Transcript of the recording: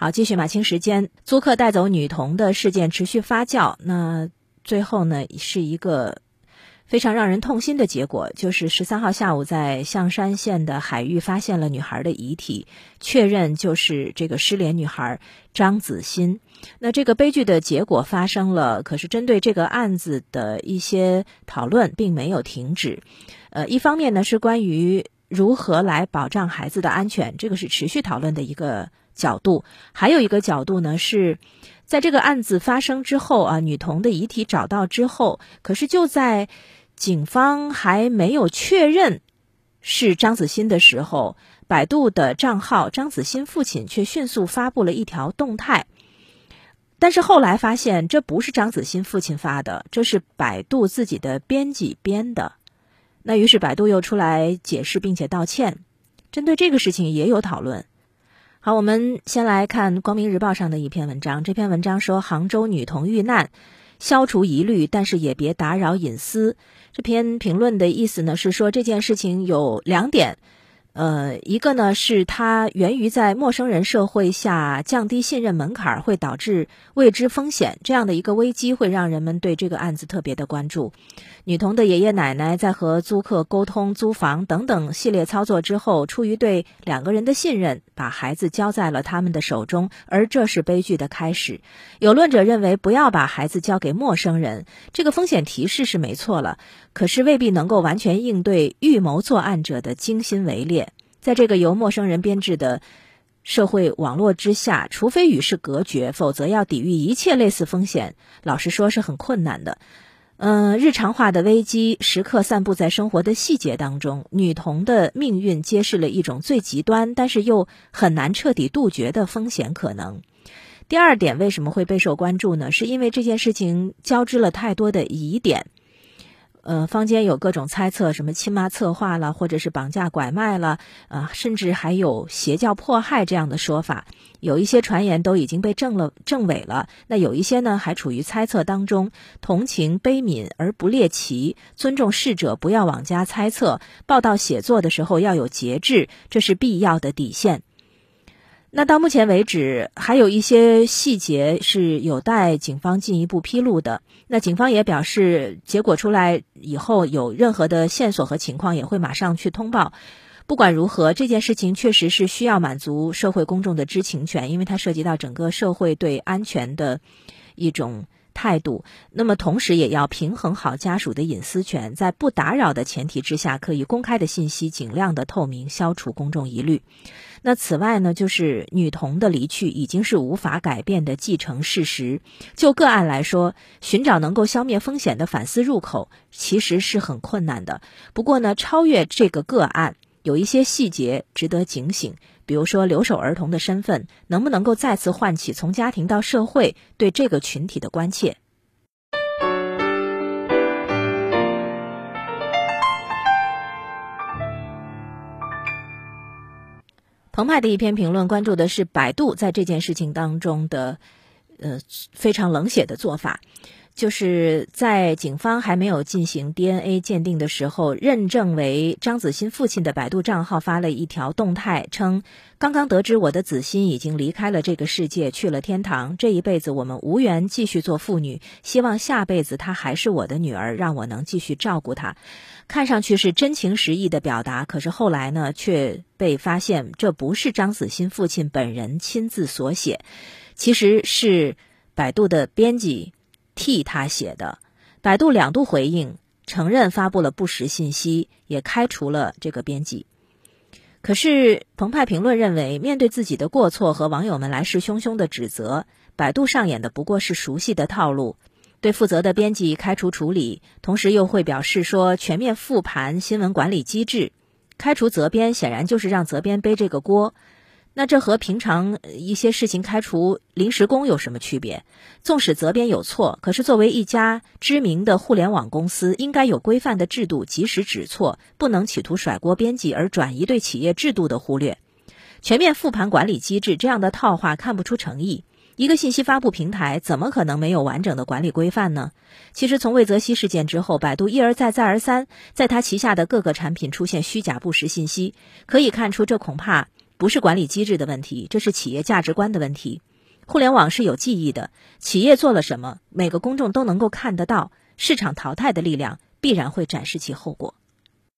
好，继续马清时间，租客带走女童的事件持续发酵。那最后呢，是一个非常让人痛心的结果，就是十三号下午在象山县的海域发现了女孩的遗体，确认就是这个失联女孩张子欣。那这个悲剧的结果发生了，可是针对这个案子的一些讨论并没有停止。呃，一方面呢是关于如何来保障孩子的安全，这个是持续讨论的一个。角度还有一个角度呢，是在这个案子发生之后啊，女童的遗体找到之后，可是就在警方还没有确认是张子欣的时候，百度的账号张子欣父亲却迅速发布了一条动态，但是后来发现这不是张子欣父亲发的，这是百度自己的编辑编的。那于是百度又出来解释并且道歉，针对这个事情也有讨论。好，我们先来看《光明日报》上的一篇文章。这篇文章说，杭州女童遇难，消除疑虑，但是也别打扰隐私。这篇评论的意思呢，是说这件事情有两点。呃，一个呢是它源于在陌生人社会下降低信任门槛，会导致未知风险这样的一个危机，会让人们对这个案子特别的关注。女童的爷爷奶奶在和租客沟通租房等等系列操作之后，出于对两个人的信任，把孩子交在了他们的手中，而这是悲剧的开始。有论者认为，不要把孩子交给陌生人，这个风险提示是没错了，可是未必能够完全应对预谋作案者的精心围猎。在这个由陌生人编制的社会网络之下，除非与世隔绝，否则要抵御一切类似风险，老实说是很困难的。嗯，日常化的危机时刻散布在生活的细节当中，女童的命运揭示了一种最极端，但是又很难彻底杜绝的风险可能。第二点为什么会备受关注呢？是因为这件事情交织了太多的疑点。呃，坊间有各种猜测，什么亲妈策划了，或者是绑架拐卖了，啊，甚至还有邪教迫害这样的说法。有一些传言都已经被证了证伪了，那有一些呢还处于猜测当中。同情悲悯而不猎奇，尊重逝者，不要妄加猜测。报道写作的时候要有节制，这是必要的底线。那到目前为止，还有一些细节是有待警方进一步披露的。那警方也表示，结果出来以后，有任何的线索和情况，也会马上去通报。不管如何，这件事情确实是需要满足社会公众的知情权，因为它涉及到整个社会对安全的一种。态度，那么同时也要平衡好家属的隐私权，在不打扰的前提之下，可以公开的信息尽量的透明，消除公众疑虑。那此外呢，就是女童的离去已经是无法改变的既成事实。就个案来说，寻找能够消灭风险的反思入口，其实是很困难的。不过呢，超越这个个案，有一些细节值得警醒。比如说，留守儿童的身份能不能够再次唤起从家庭到社会对这个群体的关切？澎湃的一篇评论关注的是百度在这件事情当中的呃非常冷血的做法。就是在警方还没有进行 DNA 鉴定的时候，认证为张子欣父亲的百度账号发了一条动态，称：“刚刚得知我的子欣已经离开了这个世界，去了天堂。这一辈子我们无缘继续做父女，希望下辈子她还是我的女儿，让我能继续照顾她。”看上去是真情实意的表达，可是后来呢，却被发现这不是张子欣父亲本人亲自所写，其实是百度的编辑。替他写的，百度两度回应，承认发布了不实信息，也开除了这个编辑。可是澎湃评论认为，面对自己的过错和网友们来势汹汹的指责，百度上演的不过是熟悉的套路：对负责的编辑开除处理，同时又会表示说全面复盘新闻管理机制，开除责编显然就是让责编背这个锅。那这和平常一些事情开除临时工有什么区别？纵使责编有错，可是作为一家知名的互联网公司，应该有规范的制度，及时指错，不能企图甩锅编辑而转移对企业制度的忽略。全面复盘管理机制这样的套话看不出诚意。一个信息发布平台怎么可能没有完整的管理规范呢？其实从魏则西事件之后，百度一而再再而三在他旗下的各个产品出现虚假不实信息，可以看出这恐怕。不是管理机制的问题，这是企业价值观的问题。互联网是有记忆的，企业做了什么，每个公众都能够看得到。市场淘汰的力量必然会展示其后果。